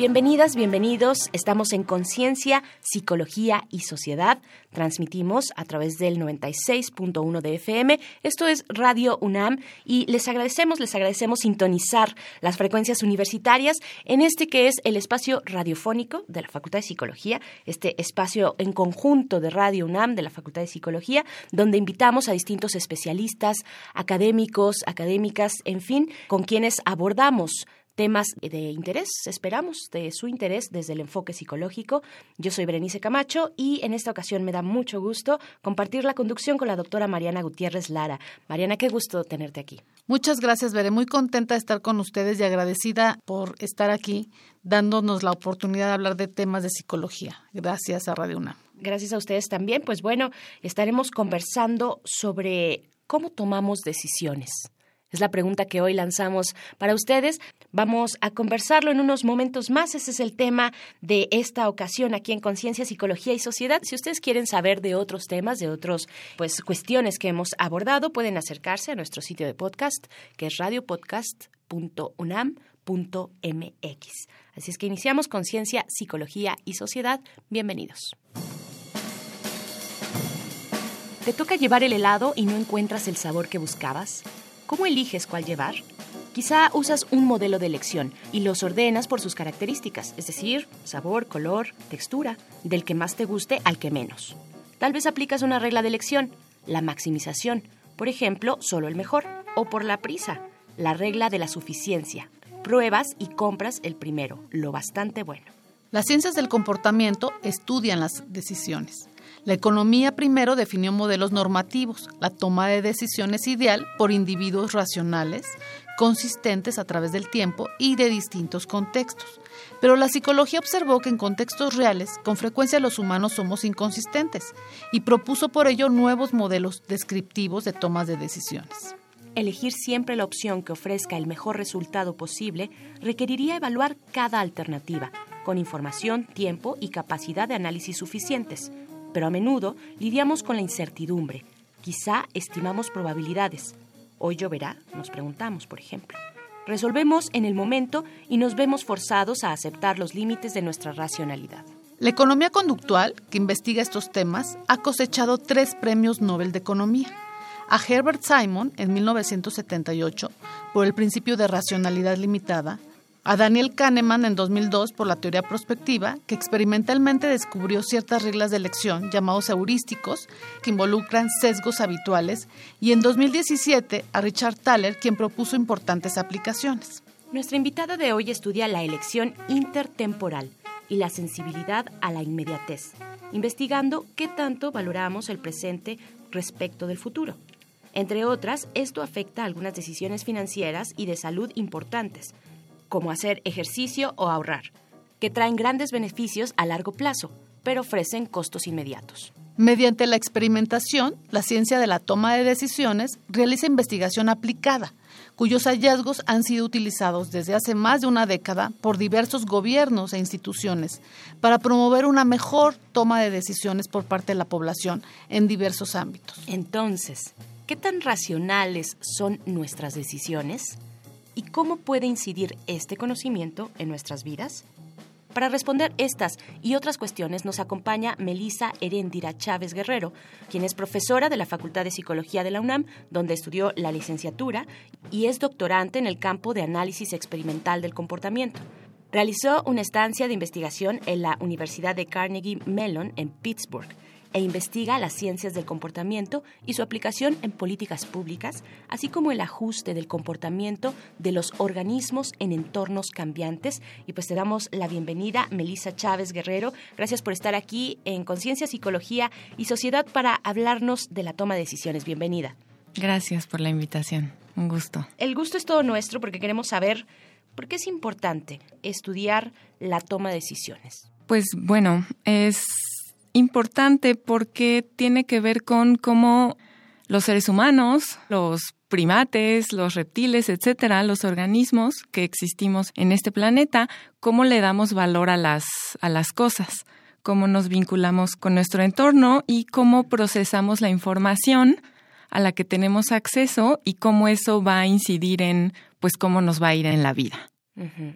Bienvenidas, bienvenidos. Estamos en Conciencia, Psicología y Sociedad. Transmitimos a través del 96.1 de FM. Esto es Radio UNAM y les agradecemos, les agradecemos sintonizar las frecuencias universitarias en este que es el espacio radiofónico de la Facultad de Psicología, este espacio en conjunto de Radio UNAM de la Facultad de Psicología, donde invitamos a distintos especialistas, académicos, académicas, en fin, con quienes abordamos temas de interés, esperamos, de su interés desde el enfoque psicológico. Yo soy Berenice Camacho y en esta ocasión me da mucho gusto compartir la conducción con la doctora Mariana Gutiérrez Lara. Mariana, qué gusto tenerte aquí. Muchas gracias, Veré. Muy contenta de estar con ustedes y agradecida por estar aquí dándonos la oportunidad de hablar de temas de psicología. Gracias a Radio UNAM. Gracias a ustedes también. Pues bueno, estaremos conversando sobre cómo tomamos decisiones. Es la pregunta que hoy lanzamos para ustedes. Vamos a conversarlo en unos momentos más. Ese es el tema de esta ocasión aquí en Conciencia, Psicología y Sociedad. Si ustedes quieren saber de otros temas, de otras pues, cuestiones que hemos abordado, pueden acercarse a nuestro sitio de podcast, que es radiopodcast.unam.mx. Así es que iniciamos Conciencia, Psicología y Sociedad. Bienvenidos. ¿Te toca llevar el helado y no encuentras el sabor que buscabas? ¿Cómo eliges cuál llevar? Quizá usas un modelo de elección y los ordenas por sus características, es decir, sabor, color, textura, del que más te guste al que menos. Tal vez aplicas una regla de elección, la maximización, por ejemplo, solo el mejor, o por la prisa, la regla de la suficiencia. Pruebas y compras el primero, lo bastante bueno. Las ciencias del comportamiento estudian las decisiones. La economía primero definió modelos normativos, la toma de decisiones ideal por individuos racionales, consistentes a través del tiempo y de distintos contextos. Pero la psicología observó que en contextos reales, con frecuencia los humanos somos inconsistentes y propuso por ello nuevos modelos descriptivos de tomas de decisiones. Elegir siempre la opción que ofrezca el mejor resultado posible requeriría evaluar cada alternativa, con información, tiempo y capacidad de análisis suficientes, pero a menudo lidiamos con la incertidumbre. Quizá estimamos probabilidades. Hoy lloverá, nos preguntamos, por ejemplo. Resolvemos en el momento y nos vemos forzados a aceptar los límites de nuestra racionalidad. La economía conductual, que investiga estos temas, ha cosechado tres premios Nobel de Economía. A Herbert Simon en 1978 por el principio de racionalidad limitada, a Daniel Kahneman en 2002 por la teoría prospectiva, que experimentalmente descubrió ciertas reglas de elección llamados heurísticos que involucran sesgos habituales, y en 2017 a Richard Thaler, quien propuso importantes aplicaciones. Nuestra invitada de hoy estudia la elección intertemporal y la sensibilidad a la inmediatez, investigando qué tanto valoramos el presente respecto del futuro. Entre otras, esto afecta a algunas decisiones financieras y de salud importantes, como hacer ejercicio o ahorrar, que traen grandes beneficios a largo plazo, pero ofrecen costos inmediatos. Mediante la experimentación, la ciencia de la toma de decisiones realiza investigación aplicada, cuyos hallazgos han sido utilizados desde hace más de una década por diversos gobiernos e instituciones para promover una mejor toma de decisiones por parte de la población en diversos ámbitos. Entonces, ¿qué tan racionales son nuestras decisiones? ¿Y cómo puede incidir este conocimiento en nuestras vidas? Para responder estas y otras cuestiones nos acompaña Melisa Heréndira Chávez Guerrero, quien es profesora de la Facultad de Psicología de la UNAM, donde estudió la licenciatura y es doctorante en el campo de análisis experimental del comportamiento. Realizó una estancia de investigación en la Universidad de Carnegie Mellon en Pittsburgh e investiga las ciencias del comportamiento y su aplicación en políticas públicas, así como el ajuste del comportamiento de los organismos en entornos cambiantes. Y pues te damos la bienvenida, Melissa Chávez Guerrero. Gracias por estar aquí en Conciencia, Psicología y Sociedad para hablarnos de la toma de decisiones. Bienvenida. Gracias por la invitación. Un gusto. El gusto es todo nuestro porque queremos saber por qué es importante estudiar la toma de decisiones. Pues bueno, es importante porque tiene que ver con cómo los seres humanos, los primates, los reptiles, etcétera, los organismos que existimos en este planeta, cómo le damos valor a las, a las cosas, cómo nos vinculamos con nuestro entorno y cómo procesamos la información a la que tenemos acceso y cómo eso va a incidir en pues cómo nos va a ir en la vida.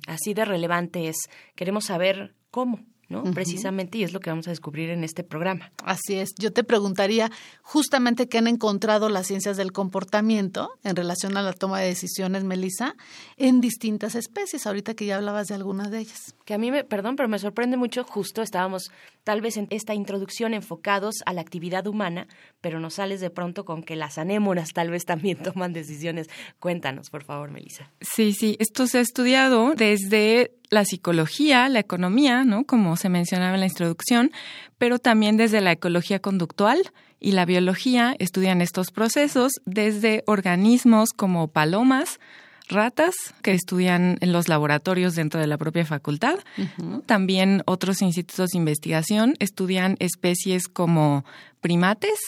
Así de relevante es. Queremos saber cómo. ¿No? Precisamente, y es lo que vamos a descubrir en este programa. Así es. Yo te preguntaría justamente qué han encontrado las ciencias del comportamiento en relación a la toma de decisiones, Melissa, en distintas especies, ahorita que ya hablabas de algunas de ellas. Que a mí, me, perdón, pero me sorprende mucho, justo estábamos tal vez en esta introducción enfocados a la actividad humana, pero nos sales de pronto con que las anémonas tal vez también toman decisiones. Cuéntanos, por favor, Melissa. Sí, sí, esto se ha estudiado desde la psicología, la economía, ¿no? Como se mencionaba en la introducción, pero también desde la ecología conductual y la biología estudian estos procesos desde organismos como palomas, ratas que estudian en los laboratorios dentro de la propia facultad. También otros institutos de investigación estudian especies como primates,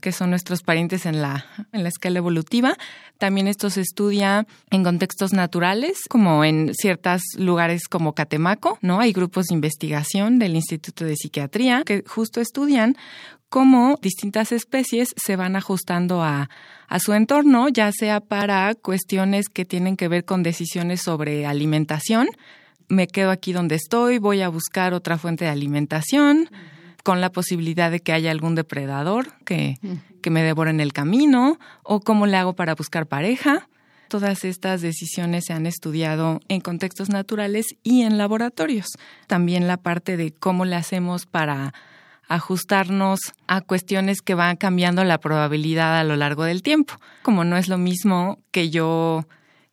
que son nuestros parientes en la, en la escala evolutiva. También esto se estudia en contextos naturales, como en ciertos lugares como Catemaco, ¿no? Hay grupos de investigación del Instituto de Psiquiatría que justo estudian cómo distintas especies se van ajustando a, a su entorno, ya sea para cuestiones que tienen que ver con decisiones sobre alimentación. Me quedo aquí donde estoy, voy a buscar otra fuente de alimentación con la posibilidad de que haya algún depredador que, que me devore en el camino, o cómo le hago para buscar pareja. Todas estas decisiones se han estudiado en contextos naturales y en laboratorios. También la parte de cómo le hacemos para ajustarnos a cuestiones que van cambiando la probabilidad a lo largo del tiempo. Como no es lo mismo que yo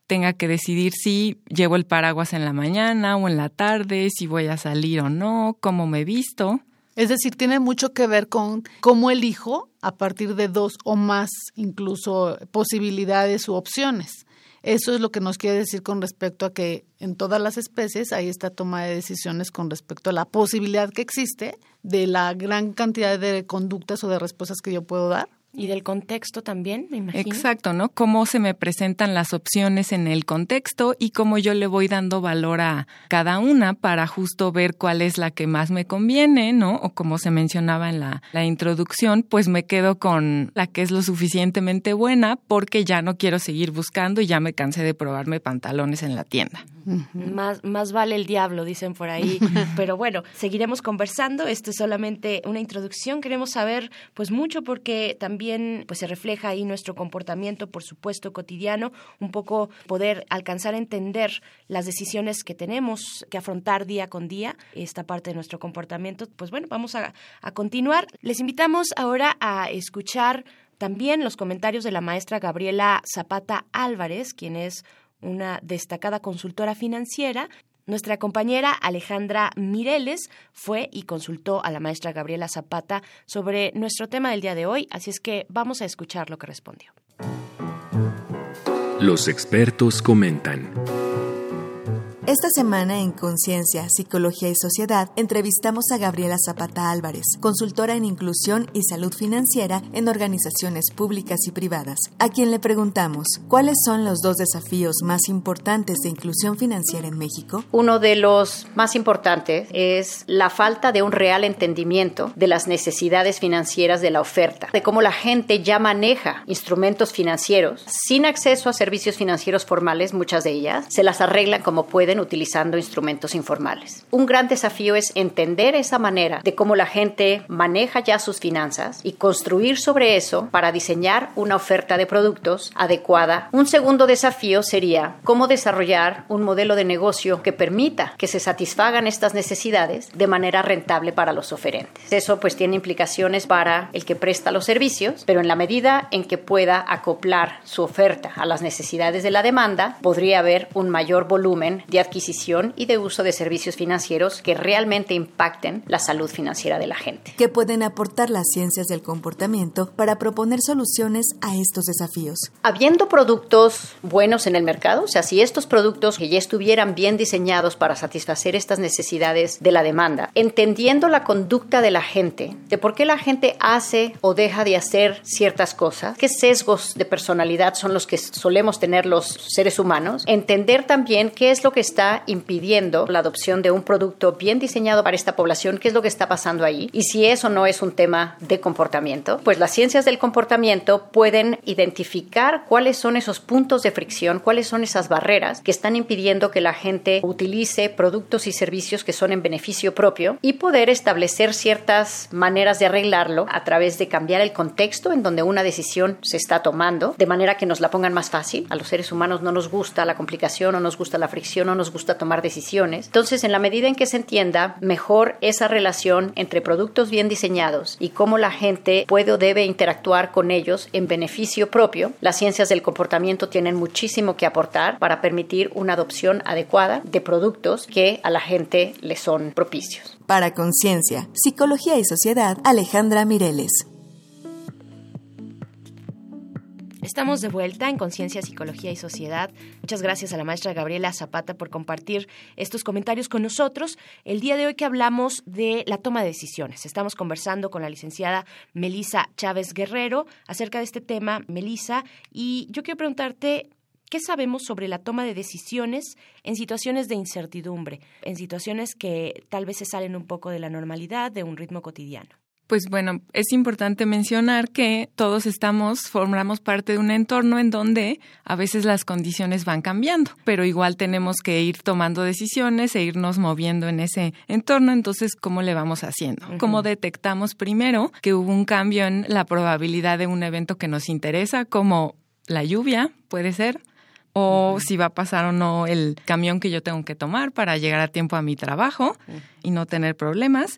tenga que decidir si llevo el paraguas en la mañana o en la tarde, si voy a salir o no, cómo me visto. Es decir, tiene mucho que ver con cómo elijo a partir de dos o más incluso posibilidades u opciones. Eso es lo que nos quiere decir con respecto a que en todas las especies hay esta toma de decisiones con respecto a la posibilidad que existe de la gran cantidad de conductas o de respuestas que yo puedo dar y del contexto también, me imagino. Exacto, ¿no? Cómo se me presentan las opciones en el contexto y cómo yo le voy dando valor a cada una para justo ver cuál es la que más me conviene, ¿no? O como se mencionaba en la, la introducción, pues me quedo con la que es lo suficientemente buena porque ya no quiero seguir buscando y ya me cansé de probarme pantalones en la tienda. Más, más vale el diablo, dicen por ahí. Pero bueno, seguiremos conversando. Esto es solamente una introducción. Queremos saber pues mucho porque también pues se refleja ahí nuestro comportamiento, por supuesto, cotidiano, un poco poder alcanzar a entender las decisiones que tenemos que afrontar día con día, esta parte de nuestro comportamiento. Pues bueno, vamos a, a continuar. Les invitamos ahora a escuchar también los comentarios de la maestra Gabriela Zapata Álvarez, quien es una destacada consultora financiera. Nuestra compañera Alejandra Mireles fue y consultó a la maestra Gabriela Zapata sobre nuestro tema del día de hoy, así es que vamos a escuchar lo que respondió. Los expertos comentan. Esta semana en Conciencia, Psicología y Sociedad entrevistamos a Gabriela Zapata Álvarez, consultora en inclusión y salud financiera en organizaciones públicas y privadas, a quien le preguntamos cuáles son los dos desafíos más importantes de inclusión financiera en México. Uno de los más importantes es la falta de un real entendimiento de las necesidades financieras de la oferta, de cómo la gente ya maneja instrumentos financieros sin acceso a servicios financieros formales, muchas de ellas, se las arreglan como pueden utilizando instrumentos informales. Un gran desafío es entender esa manera de cómo la gente maneja ya sus finanzas y construir sobre eso para diseñar una oferta de productos adecuada. Un segundo desafío sería cómo desarrollar un modelo de negocio que permita que se satisfagan estas necesidades de manera rentable para los oferentes. Eso pues tiene implicaciones para el que presta los servicios, pero en la medida en que pueda acoplar su oferta a las necesidades de la demanda, podría haber un mayor volumen de adquisición y de uso de servicios financieros que realmente impacten la salud financiera de la gente. ¿Qué pueden aportar las ciencias del comportamiento para proponer soluciones a estos desafíos? Habiendo productos buenos en el mercado, o sea, si estos productos que ya estuvieran bien diseñados para satisfacer estas necesidades de la demanda, entendiendo la conducta de la gente, de por qué la gente hace o deja de hacer ciertas cosas, qué sesgos de personalidad son los que solemos tener los seres humanos, entender también qué es lo que está impidiendo la adopción de un producto bien diseñado para esta población, qué es lo que está pasando ahí y si eso no es un tema de comportamiento, pues las ciencias del comportamiento pueden identificar cuáles son esos puntos de fricción, cuáles son esas barreras que están impidiendo que la gente utilice productos y servicios que son en beneficio propio y poder establecer ciertas maneras de arreglarlo a través de cambiar el contexto en donde una decisión se está tomando, de manera que nos la pongan más fácil. A los seres humanos no nos gusta la complicación, no nos gusta la fricción, no nos gusta tomar decisiones. Entonces, en la medida en que se entienda mejor esa relación entre productos bien diseñados y cómo la gente puede o debe interactuar con ellos en beneficio propio, las ciencias del comportamiento tienen muchísimo que aportar para permitir una adopción adecuada de productos que a la gente le son propicios. Para Conciencia, Psicología y Sociedad, Alejandra Mireles. Estamos de vuelta en Conciencia, Psicología y Sociedad. Muchas gracias a la maestra Gabriela Zapata por compartir estos comentarios con nosotros. El día de hoy que hablamos de la toma de decisiones. Estamos conversando con la licenciada Melisa Chávez Guerrero acerca de este tema, Melisa, y yo quiero preguntarte, ¿Qué sabemos sobre la toma de decisiones en situaciones de incertidumbre, en situaciones que tal vez se salen un poco de la normalidad, de un ritmo cotidiano? Pues bueno, es importante mencionar que todos estamos, formamos parte de un entorno en donde a veces las condiciones van cambiando, pero igual tenemos que ir tomando decisiones e irnos moviendo en ese entorno. Entonces, ¿cómo le vamos haciendo? ¿Cómo detectamos primero que hubo un cambio en la probabilidad de un evento que nos interesa, como la lluvia, puede ser? o si va a pasar o no el camión que yo tengo que tomar para llegar a tiempo a mi trabajo y no tener problemas.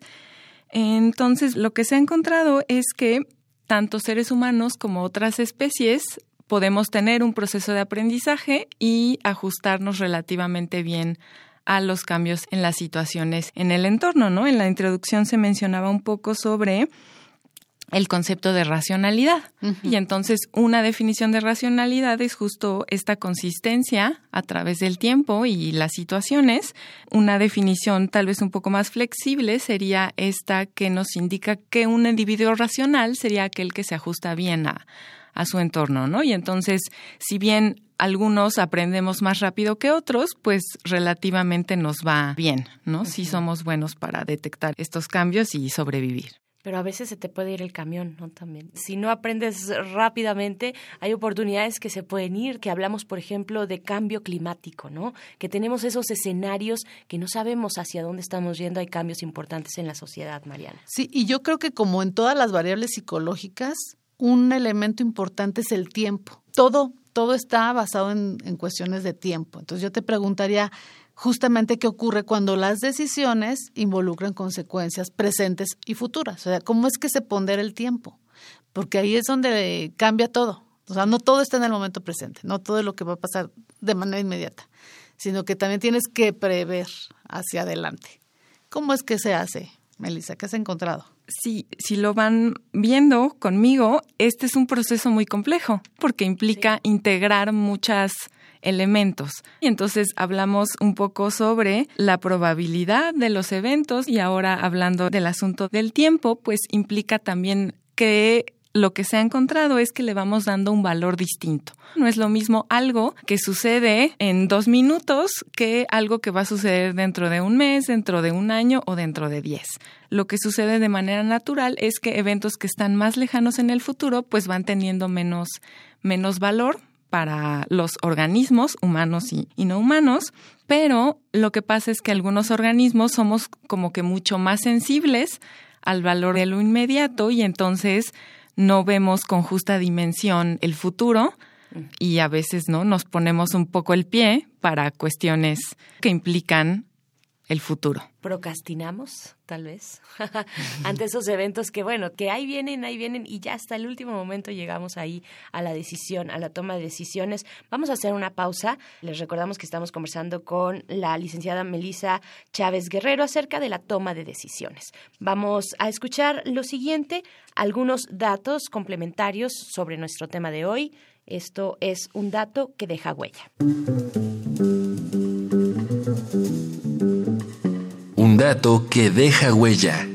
Entonces, lo que se ha encontrado es que tanto seres humanos como otras especies podemos tener un proceso de aprendizaje y ajustarnos relativamente bien a los cambios en las situaciones en el entorno, ¿no? En la introducción se mencionaba un poco sobre el concepto de racionalidad. Y entonces una definición de racionalidad es justo esta consistencia a través del tiempo y las situaciones. Una definición tal vez un poco más flexible sería esta que nos indica que un individuo racional sería aquel que se ajusta bien a, a su entorno, ¿no? Y entonces, si bien algunos aprendemos más rápido que otros, pues relativamente nos va bien, ¿no? Si somos buenos para detectar estos cambios y sobrevivir pero a veces se te puede ir el camión, ¿no? También. Si no aprendes rápidamente, hay oportunidades que se pueden ir, que hablamos, por ejemplo, de cambio climático, ¿no? Que tenemos esos escenarios que no sabemos hacia dónde estamos yendo, hay cambios importantes en la sociedad, Mariana. Sí, y yo creo que como en todas las variables psicológicas, un elemento importante es el tiempo. Todo, todo está basado en, en cuestiones de tiempo. Entonces yo te preguntaría, justamente qué ocurre cuando las decisiones involucran consecuencias presentes y futuras. O sea, ¿cómo es que se pondera el tiempo? Porque ahí es donde cambia todo. O sea, no todo está en el momento presente, no todo es lo que va a pasar de manera inmediata, sino que también tienes que prever hacia adelante. ¿Cómo es que se hace, Melissa? ¿Qué has encontrado? Sí, si lo van viendo conmigo, este es un proceso muy complejo porque implica integrar muchas elementos. Y entonces hablamos un poco sobre la probabilidad de los eventos y ahora hablando del asunto del tiempo, pues implica también que lo que se ha encontrado es que le vamos dando un valor distinto. No es lo mismo algo que sucede en dos minutos que algo que va a suceder dentro de un mes, dentro de un año o dentro de diez. Lo que sucede de manera natural es que eventos que están más lejanos en el futuro pues van teniendo menos, menos valor para los organismos humanos y, no humanos, pero lo que pasa es que algunos organismos somos como que mucho más sensibles al valor de lo inmediato y entonces no vemos con justa dimensión el futuro y a veces no nos ponemos un poco el pie para cuestiones que implican el futuro. Procrastinamos, tal vez, ante esos eventos que, bueno, que ahí vienen, ahí vienen y ya hasta el último momento llegamos ahí a la decisión, a la toma de decisiones. Vamos a hacer una pausa. Les recordamos que estamos conversando con la licenciada Melisa Chávez Guerrero acerca de la toma de decisiones. Vamos a escuchar lo siguiente, algunos datos complementarios sobre nuestro tema de hoy. Esto es un dato que deja huella. Dato que deja huella.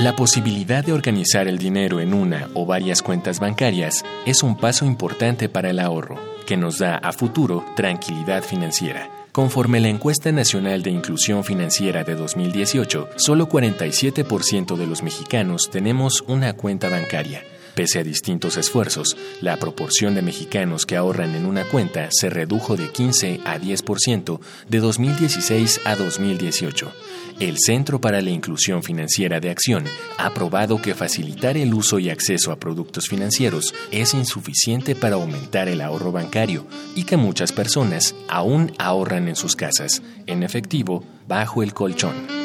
La posibilidad de organizar el dinero en una o varias cuentas bancarias es un paso importante para el ahorro, que nos da a futuro tranquilidad financiera. Conforme la encuesta nacional de inclusión financiera de 2018, solo 47% de los mexicanos tenemos una cuenta bancaria Pese a distintos esfuerzos, la proporción de mexicanos que ahorran en una cuenta se redujo de 15 a 10% de 2016 a 2018. El Centro para la Inclusión Financiera de Acción ha probado que facilitar el uso y acceso a productos financieros es insuficiente para aumentar el ahorro bancario y que muchas personas aún ahorran en sus casas, en efectivo, bajo el colchón.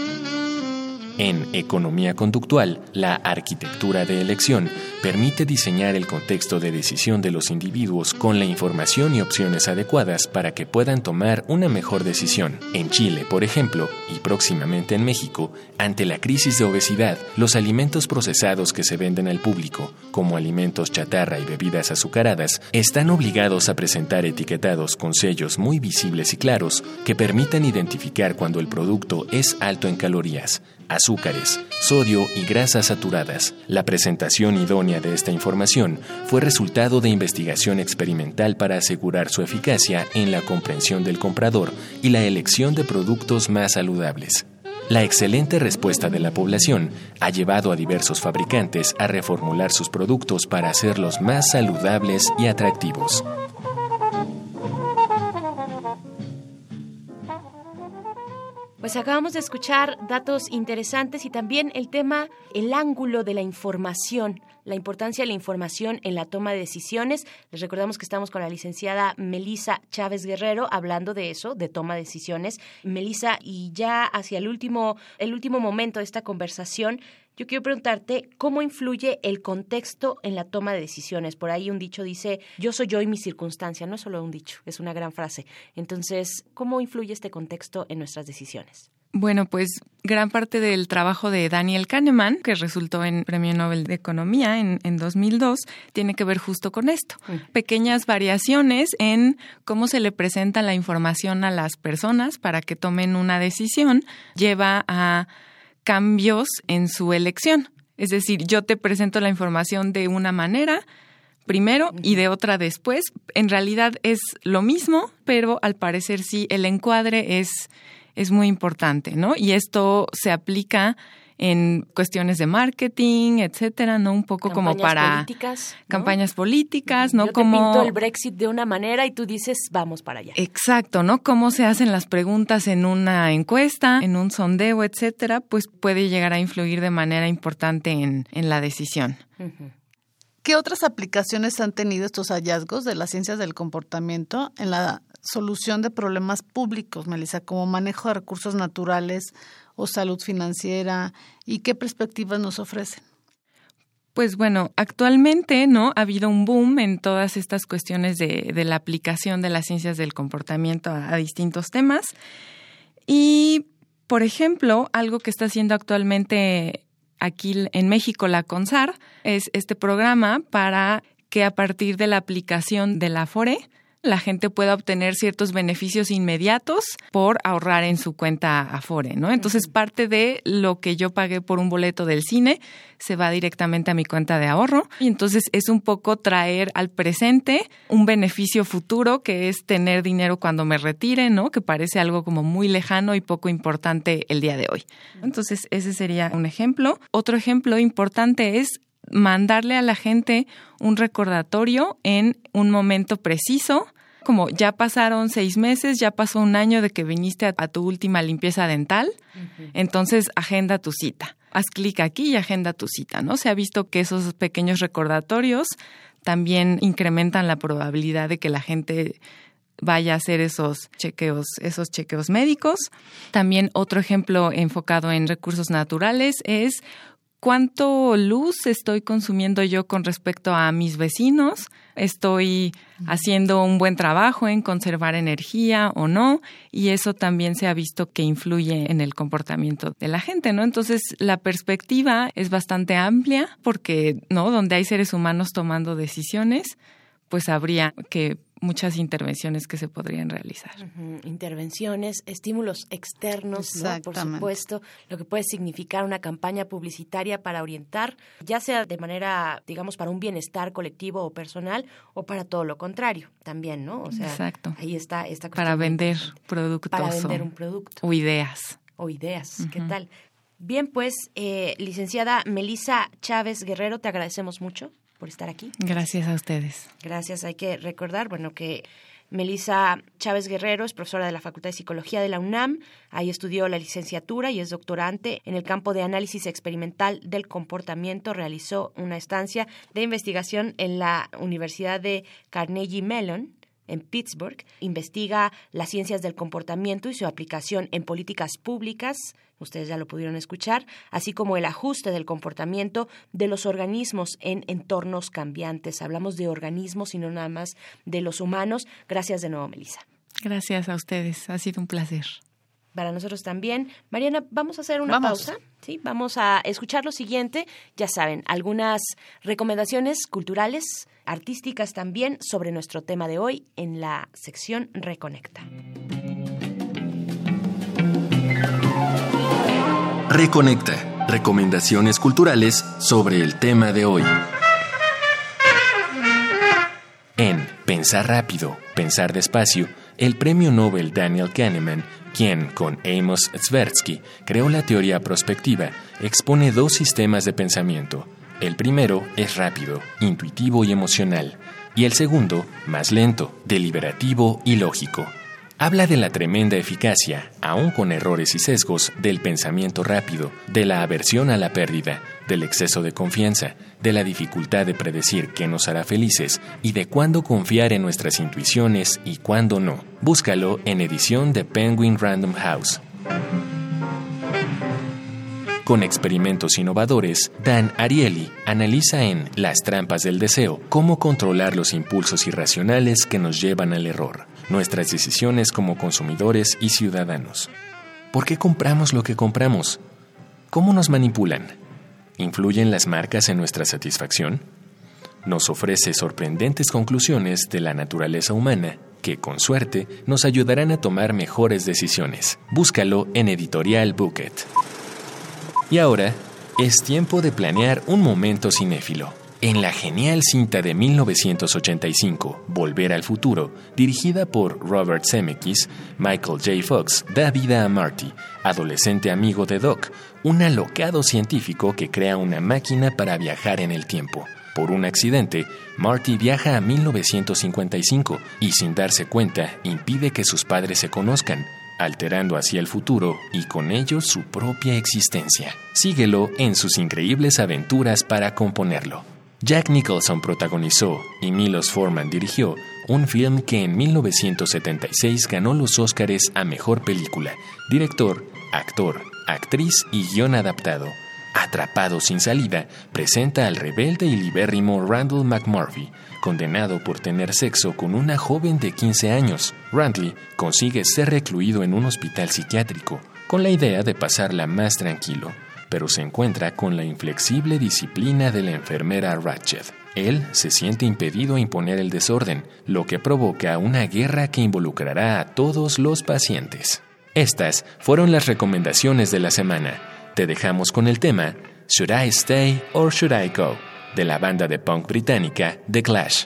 En economía conductual, la arquitectura de elección permite diseñar el contexto de decisión de los individuos con la información y opciones adecuadas para que puedan tomar una mejor decisión. En Chile, por ejemplo, y próximamente en México, ante la crisis de obesidad, los alimentos procesados que se venden al público, como alimentos chatarra y bebidas azucaradas, están obligados a presentar etiquetados con sellos muy visibles y claros que permitan identificar cuando el producto es alto en calorías azúcares, sodio y grasas saturadas. La presentación idónea de esta información fue resultado de investigación experimental para asegurar su eficacia en la comprensión del comprador y la elección de productos más saludables. La excelente respuesta de la población ha llevado a diversos fabricantes a reformular sus productos para hacerlos más saludables y atractivos. Pues acabamos de escuchar datos interesantes y también el tema, el ángulo de la información, la importancia de la información en la toma de decisiones. Les recordamos que estamos con la licenciada Melisa Chávez Guerrero hablando de eso, de toma de decisiones. Melisa, y ya hacia el último, el último momento de esta conversación, yo quiero preguntarte cómo influye el contexto en la toma de decisiones. Por ahí un dicho dice, yo soy yo y mi circunstancia. No es solo un dicho, es una gran frase. Entonces, ¿cómo influye este contexto en nuestras decisiones? Bueno, pues gran parte del trabajo de Daniel Kahneman, que resultó en Premio Nobel de Economía en, en 2002, tiene que ver justo con esto. Mm. Pequeñas variaciones en cómo se le presenta la información a las personas para que tomen una decisión lleva a cambios en su elección. Es decir, yo te presento la información de una manera primero y de otra después. En realidad es lo mismo, pero al parecer sí, el encuadre es, es muy importante, ¿no? Y esto se aplica en cuestiones de marketing, etcétera, ¿no? Un poco como para políticas, campañas políticas, ¿no? Yo como te pinto el Brexit de una manera y tú dices, vamos para allá. Exacto, ¿no? Cómo se hacen las preguntas en una encuesta, en un sondeo, etcétera, pues puede llegar a influir de manera importante en, en la decisión. ¿Qué otras aplicaciones han tenido estos hallazgos de las ciencias del comportamiento en la solución de problemas públicos, Melissa, como manejo de recursos naturales o salud financiera y qué perspectivas nos ofrecen? Pues bueno, actualmente no ha habido un boom en todas estas cuestiones de, de la aplicación de las ciencias del comportamiento a, a distintos temas. Y, por ejemplo, algo que está haciendo actualmente aquí en México la CONSAR es este programa para que a partir de la aplicación de la FORE la gente pueda obtener ciertos beneficios inmediatos por ahorrar en su cuenta Afore, ¿no? Entonces, parte de lo que yo pagué por un boleto del cine se va directamente a mi cuenta de ahorro y entonces es un poco traer al presente un beneficio futuro que es tener dinero cuando me retire, ¿no? Que parece algo como muy lejano y poco importante el día de hoy. Entonces, ese sería un ejemplo. Otro ejemplo importante es mandarle a la gente un recordatorio en un momento preciso, como ya pasaron seis meses, ya pasó un año de que viniste a, tu última limpieza dental, entonces agenda tu cita. Haz clic aquí y agenda tu cita, ¿no? Se ha visto que esos pequeños recordatorios también incrementan la probabilidad de que la gente vaya a hacer esos chequeos, esos chequeos médicos. También otro ejemplo enfocado en recursos naturales es cuánto luz estoy consumiendo yo con respecto a mis vecinos, estoy haciendo un buen trabajo en conservar energía o no, y eso también se ha visto que influye en el comportamiento de la gente, ¿no? Entonces, la perspectiva es bastante amplia porque, ¿no? Donde hay seres humanos tomando decisiones, pues habría que muchas intervenciones que se podrían realizar. Intervenciones, estímulos externos, por supuesto, lo que puede significar una campaña publicitaria para orientar, ya sea de manera, digamos, para un bienestar colectivo o personal, o para todo lo contrario, también, ¿no? O sea, Exacto. ahí está esta Para vender productos. Para vender un producto. O ideas. O ideas, ¿qué tal? Bien, pues, eh, licenciada Melisa Chávez Guerrero, te agradecemos mucho por estar aquí. Gracias a ustedes. Gracias. Hay que recordar, bueno, que Melissa Chávez Guerrero es profesora de la Facultad de Psicología de la UNAM. Ahí estudió la licenciatura y es doctorante en el campo de análisis experimental del comportamiento. Realizó una estancia de investigación en la Universidad de Carnegie Mellon en Pittsburgh. Investiga las ciencias del comportamiento y su aplicación en políticas públicas, ustedes ya lo pudieron escuchar, así como el ajuste del comportamiento de los organismos en entornos cambiantes. Hablamos de organismos y no nada más de los humanos. Gracias de nuevo, Melissa. Gracias a ustedes, ha sido un placer. Para nosotros también. Mariana, vamos a hacer una pausa. Sí, vamos a escuchar lo siguiente. Ya saben, algunas recomendaciones culturales, artísticas también sobre nuestro tema de hoy en la sección Reconecta. Reconecta. Recomendaciones culturales sobre el tema de hoy. En Pensar rápido, pensar despacio, el premio Nobel Daniel Kahneman, quien con Amos Tversky creó la teoría prospectiva, expone dos sistemas de pensamiento. El primero es rápido, intuitivo y emocional, y el segundo, más lento, deliberativo y lógico. Habla de la tremenda eficacia, aun con errores y sesgos, del pensamiento rápido, de la aversión a la pérdida, del exceso de confianza, de la dificultad de predecir qué nos hará felices y de cuándo confiar en nuestras intuiciones y cuándo no. Búscalo en edición de Penguin Random House. Con experimentos innovadores, Dan Ariely analiza en Las trampas del deseo cómo controlar los impulsos irracionales que nos llevan al error nuestras decisiones como consumidores y ciudadanos. ¿Por qué compramos lo que compramos? ¿Cómo nos manipulan? ¿Influyen las marcas en nuestra satisfacción? Nos ofrece sorprendentes conclusiones de la naturaleza humana que, con suerte, nos ayudarán a tomar mejores decisiones. Búscalo en Editorial Bucket. Y ahora, es tiempo de planear un momento cinéfilo. En la genial cinta de 1985, Volver al Futuro, dirigida por Robert Zemeckis, Michael J. Fox da vida a Marty, adolescente amigo de Doc, un alocado científico que crea una máquina para viajar en el tiempo. Por un accidente, Marty viaja a 1955 y sin darse cuenta impide que sus padres se conozcan, alterando así el futuro y con ello su propia existencia. Síguelo en sus increíbles aventuras para componerlo. Jack Nicholson protagonizó y Milos Forman dirigió un film que en 1976 ganó los Óscares a Mejor Película, Director, Actor, Actriz y Guión Adaptado. Atrapado sin salida, presenta al rebelde y libérrimo Randall McMurphy, condenado por tener sexo con una joven de 15 años. Randall consigue ser recluido en un hospital psiquiátrico, con la idea de pasarla más tranquilo pero se encuentra con la inflexible disciplina de la enfermera Ratchet. Él se siente impedido a imponer el desorden, lo que provoca una guerra que involucrará a todos los pacientes. Estas fueron las recomendaciones de la semana. Te dejamos con el tema Should I Stay or Should I Go? de la banda de punk británica The Clash.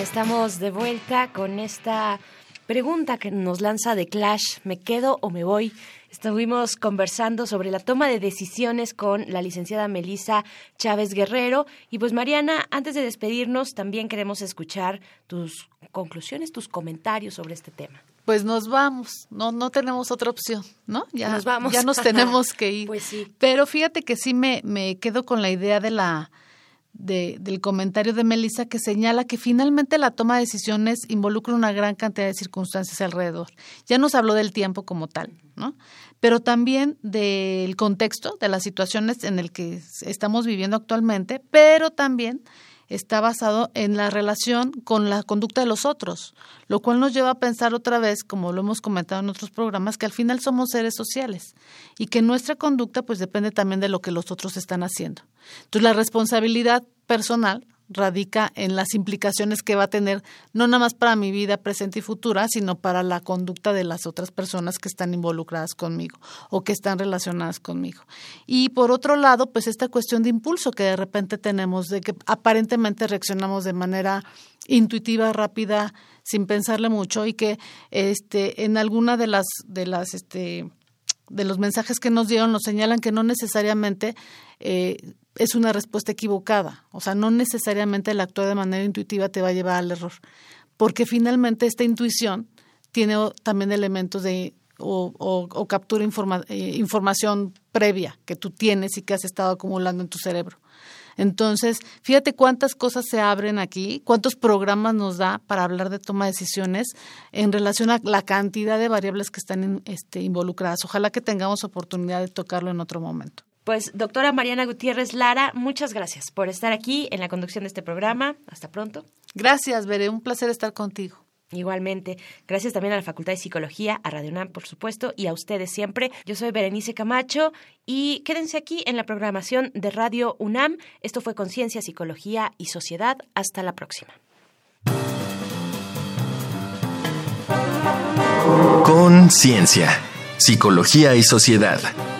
estamos de vuelta con esta pregunta que nos lanza de Clash, ¿me quedo o me voy? Estuvimos conversando sobre la toma de decisiones con la licenciada Melisa Chávez Guerrero. Y pues Mariana, antes de despedirnos, también queremos escuchar tus conclusiones, tus comentarios sobre este tema. Pues nos vamos, no, no tenemos otra opción, ¿no? Ya Nos vamos. Ya nos tenemos que ir. Pues sí. Pero fíjate que sí me, me quedo con la idea de la, de- del comentario de Melissa que señala que finalmente la toma de decisiones involucra una gran cantidad de circunstancias alrededor. Ya nos habló del tiempo como tal, ¿no? Pero también del contexto, de las situaciones en el que estamos viviendo actualmente, pero también está basado en la relación con la conducta de los otros, lo cual nos lleva a pensar otra vez, como lo hemos comentado en otros programas, que al final somos seres sociales y que nuestra conducta pues depende también de lo que los otros están haciendo. Entonces la responsabilidad personal radica en las implicaciones que va a tener no nada más para mi vida presente y futura, sino para la conducta de las otras personas que están involucradas conmigo o que están relacionadas conmigo. Y por otro lado, pues esta cuestión de impulso que de repente tenemos, de que aparentemente reaccionamos de manera intuitiva, rápida, sin pensarle mucho y que este en alguna de las de las este de los mensajes que nos dieron nos señalan que no necesariamente eh, es una respuesta equivocada. O sea, no necesariamente el actuar de manera intuitiva te va a llevar al error. Porque finalmente esta intuición tiene también elementos de o, captura informa- eh, información previa que tú tienes y que has estado acumulando en tu cerebro. Entonces, fíjate cuántas cosas se abren aquí, cuántos programas nos da para hablar de toma de decisiones en relación a la cantidad de variables que están este, involucradas. Ojalá que tengamos oportunidad de tocarlo en otro momento. Pues, doctora Mariana Gutiérrez Lara, muchas gracias por estar aquí en la conducción de este programa. Hasta pronto. Gracias, Veré, un placer estar contigo. Igualmente, gracias también a la Facultad de Psicología, a Radio UNAM, por supuesto, y a ustedes siempre. Yo soy Berenice Camacho y quédense aquí en la programación de Radio UNAM. Esto fue Conciencia, Psicología y Sociedad. Hasta la próxima. Conciencia, psicología y sociedad.